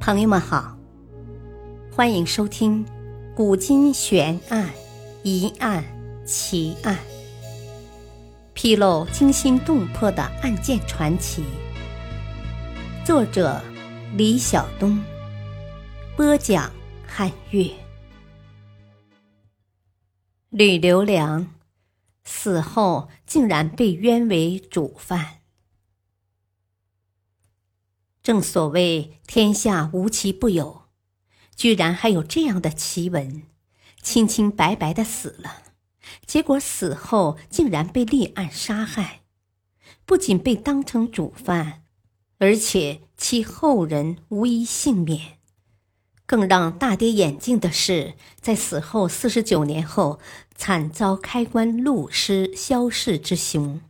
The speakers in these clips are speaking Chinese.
朋友们好，欢迎收听《古今悬案、疑案、奇案》，披露惊心动魄的案件传奇。作者：李晓东，播讲：汉月。吕留良死后竟然被冤为主犯。正所谓天下无奇不有，居然还有这样的奇闻：清清白白的死了，结果死后竟然被立案杀害，不仅被当成主犯，而且其后人无一幸免。更让大跌眼镜的是，在死后四十九年后，惨遭开棺戮尸、消逝之凶。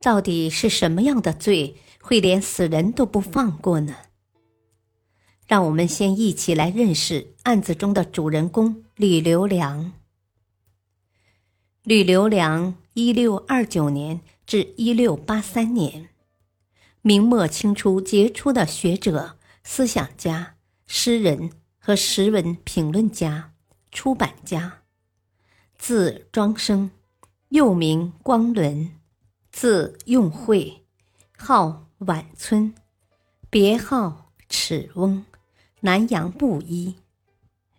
到底是什么样的罪？会连死人都不放过呢？让我们先一起来认识案子中的主人公吕留良。吕留良（一六二九年至一六八三年），明末清初杰出的学者、思想家、诗人和时文评论家、出版家，字庄生，又名光伦，字用会，号。晚村，别号齿翁，南阳布衣，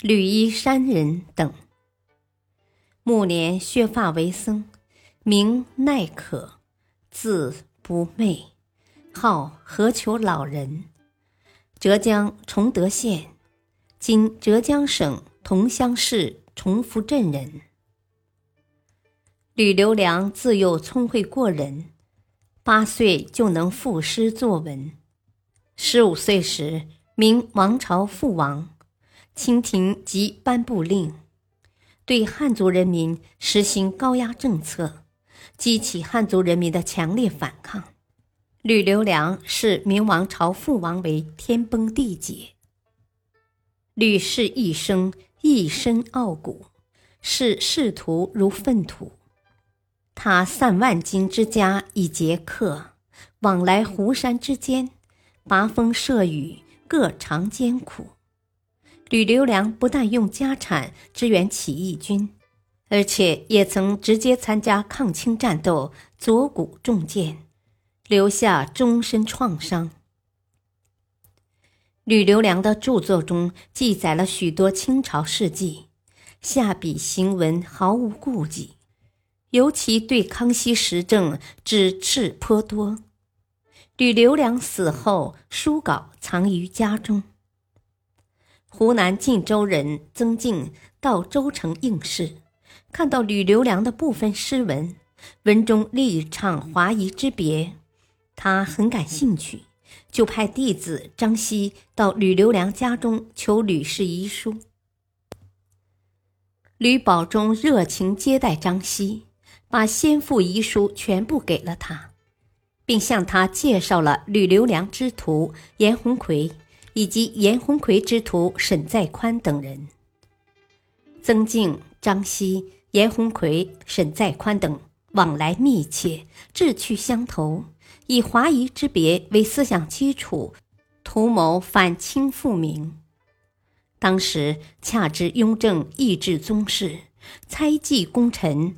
吕衣山人等。暮年削发为僧，名耐可，字不昧，号何求老人，浙江崇德县（今浙江省桐乡市崇福镇）人。吕留良自幼聪慧过人。八岁就能赋诗作文，十五岁时，明王朝父王，清廷即颁布令，对汉族人民实行高压政策，激起汉族人民的强烈反抗。吕留良视明王朝父王为天崩地解。吕氏一生一身傲骨，视仕途如粪土。他散万金之家以节客，往来湖山之间，跋风涉雨，各尝艰苦。吕留良不但用家产支援起义军，而且也曾直接参加抗清战斗，左骨中箭，留下终身创伤。吕留良的著作中记载了许多清朝事迹，下笔行文毫无顾忌。尤其对康熙时政指斥颇多。吕留良死后，书稿藏于家中。湖南晋州人曾静到州城应试，看到吕留良的部分诗文，文中力唱华夷之别，他很感兴趣，就派弟子张熙到吕留良家中求吕氏遗书。吕保中热情接待张熙。把先父遗书全部给了他，并向他介绍了吕留良之徒严鸿奎以及严鸿奎之徒沈在宽等人。曾静、张熙、严鸿奎、沈在宽等往来密切，志趣相投，以华夷之别为思想基础，图谋反清复明。当时恰值雍正意制宗室，猜忌功臣。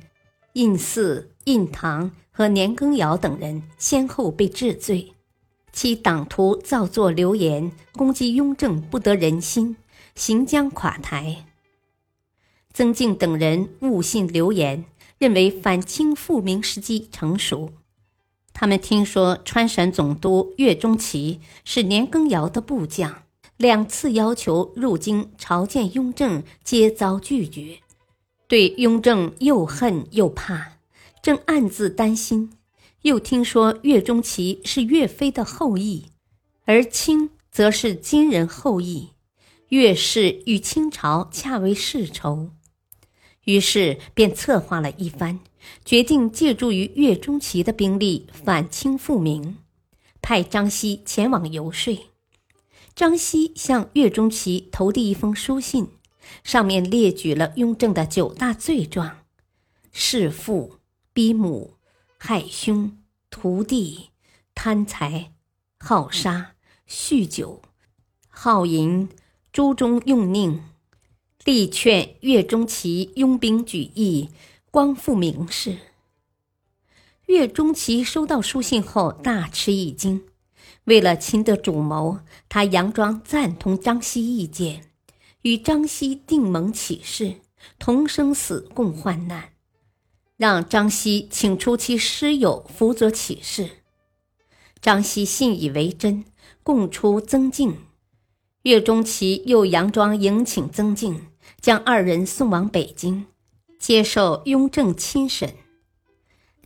胤祀、胤堂和年羹尧等人先后被治罪，其党徒造作流言攻击雍正，不得人心，行将垮台。曾静等人误信流言，认为反清复明时机成熟。他们听说川陕总督岳钟琪是年羹尧的部将，两次要求入京朝见雍正，皆遭拒绝。对雍正又恨又怕，正暗自担心，又听说岳钟琪是岳飞的后裔，而清则是金人后裔，岳氏与清朝恰为世仇，于是便策划了一番，决定借助于岳钟琪的兵力反清复明，派张熙前往游说。张熙向岳钟琪投递一封书信。上面列举了雍正的九大罪状：弑父、逼母、害兄、屠弟、贪财、好杀、酗酒、好淫朱中用佞，力劝岳钟琪拥兵举义，光复名士。岳钟琪收到书信后大吃一惊，为了亲得主谋，他佯装赞同张熙意见，与张熙定盟起誓，同生死共患难，让张熙请出其师友辅佐起事。张熙信以为真，供出曾静。岳钟琪又佯装迎请曾静，将二人送往北京，接受雍正亲审。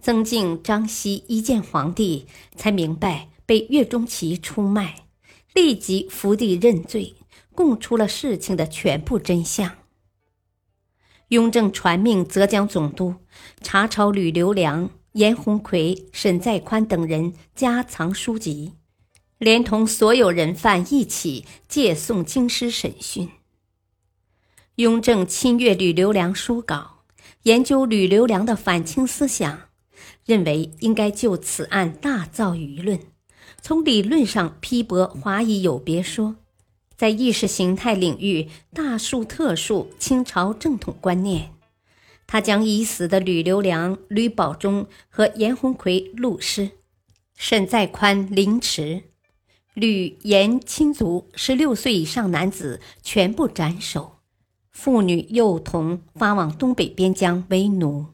曾静、张熙一见皇帝，才明白被岳钟琪出卖，立即伏地认罪，供出了事情的全部真相。雍正传命浙江总督查抄吕留良、严鸿奎、沈再宽等人家藏书籍，连同所有人犯一起借送京师审讯。雍正亲阅吕留良书稿，研究吕留良的反清思想。认为应该就此案大造舆论，从理论上批驳华夷有别说，在意识形态领域大树特树清朝正统观念。他将已死的吕留良、吕保中和严鸿奎戮尸，沈再宽凌迟，吕严亲族十六岁以上男子全部斩首，妇女幼童发往东北边疆为奴。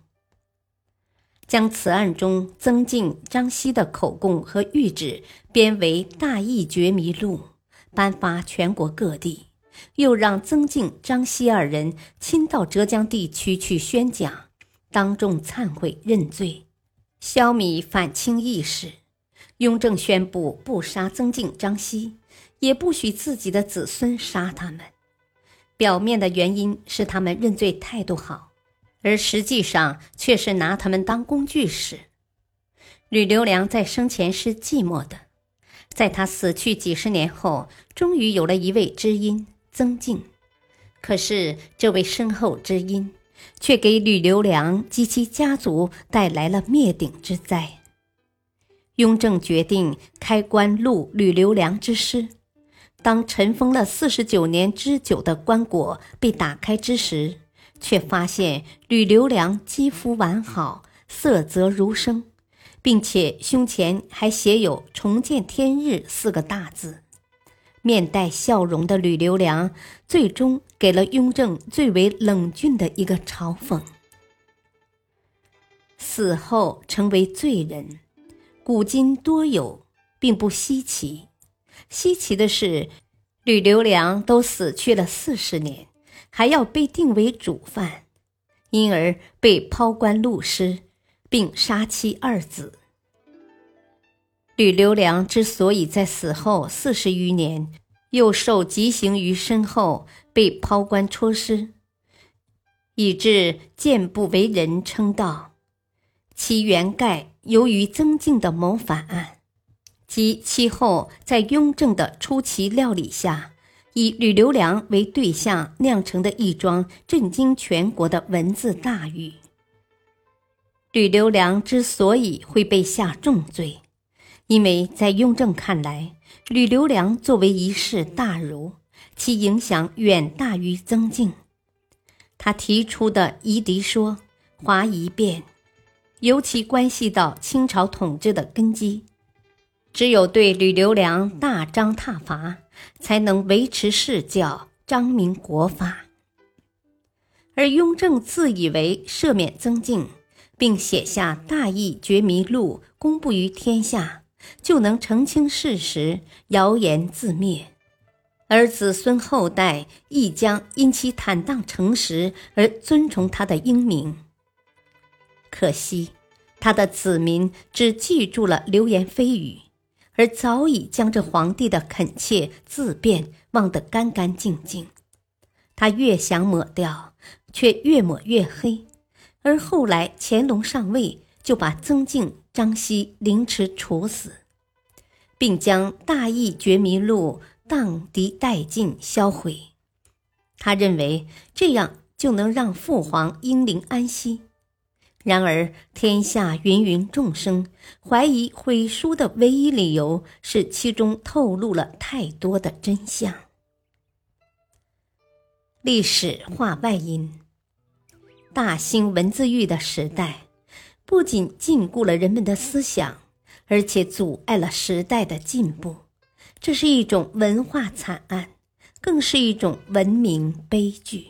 将此案中曾静、张熙的口供和谕旨编为《大义决迷录》，颁发全国各地，又让曾静、张熙二人亲到浙江地区去宣讲，当众忏悔认罪，消弭反清意识。雍正宣布不杀曾静、张熙，也不许自己的子孙杀他们。表面的原因是他们认罪态度好。而实际上却是拿他们当工具使。吕留良在生前是寂寞的，在他死去几十年后，终于有了一位知音曾静。可是这位身后知音，却给吕留良及其家族带来了灭顶之灾。雍正决定开棺录吕留良之尸。当尘封了四十九年之久的棺椁被打开之时，却发现吕留良肌肤完好，色泽如生，并且胸前还写有“重见天日”四个大字。面带笑容的吕留良，最终给了雍正最为冷峻的一个嘲讽。死后成为罪人，古今多有，并不稀奇。稀奇的是，吕留良都死去了四十年。还要被定为主犯，因而被抛棺露尸，并杀妻二子。吕留良之所以在死后四十余年又受极刑于身后被抛棺戳尸，以致见不为人称道，其原盖由于曾静的谋反案，及其后在雍正的出奇料理下。以吕留良为对象酿成的一桩震惊全国的文字大狱。吕留良之所以会被下重罪，因为在雍正看来，吕留良作为一世大儒，其影响远大于曾静。他提出的夷狄说、华夷变，尤其关系到清朝统治的根基。只有对吕留良大张挞伐，才能维持世教、彰明国法。而雍正自以为赦免曾静，并写下《大义觉迷录》公布于天下，就能澄清事实，谣言自灭，而子孙后代亦将因其坦荡诚实而尊崇他的英名。可惜，他的子民只记住了流言蜚语。而早已将这皇帝的恳切自辩忘得干干净净，他越想抹掉，却越抹越黑。而后来乾隆上位，就把曾静、张熙凌迟处死，并将《大义觉迷录》荡涤殆尽销毁。他认为这样就能让父皇英灵安息。然而，天下芸芸众生怀疑毁书的唯一理由是其中透露了太多的真相。历史话外音：大兴文字狱的时代，不仅禁锢了人们的思想，而且阻碍了时代的进步。这是一种文化惨案，更是一种文明悲剧。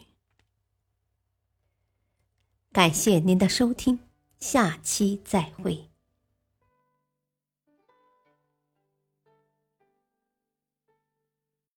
感谢您的收听，下期再会。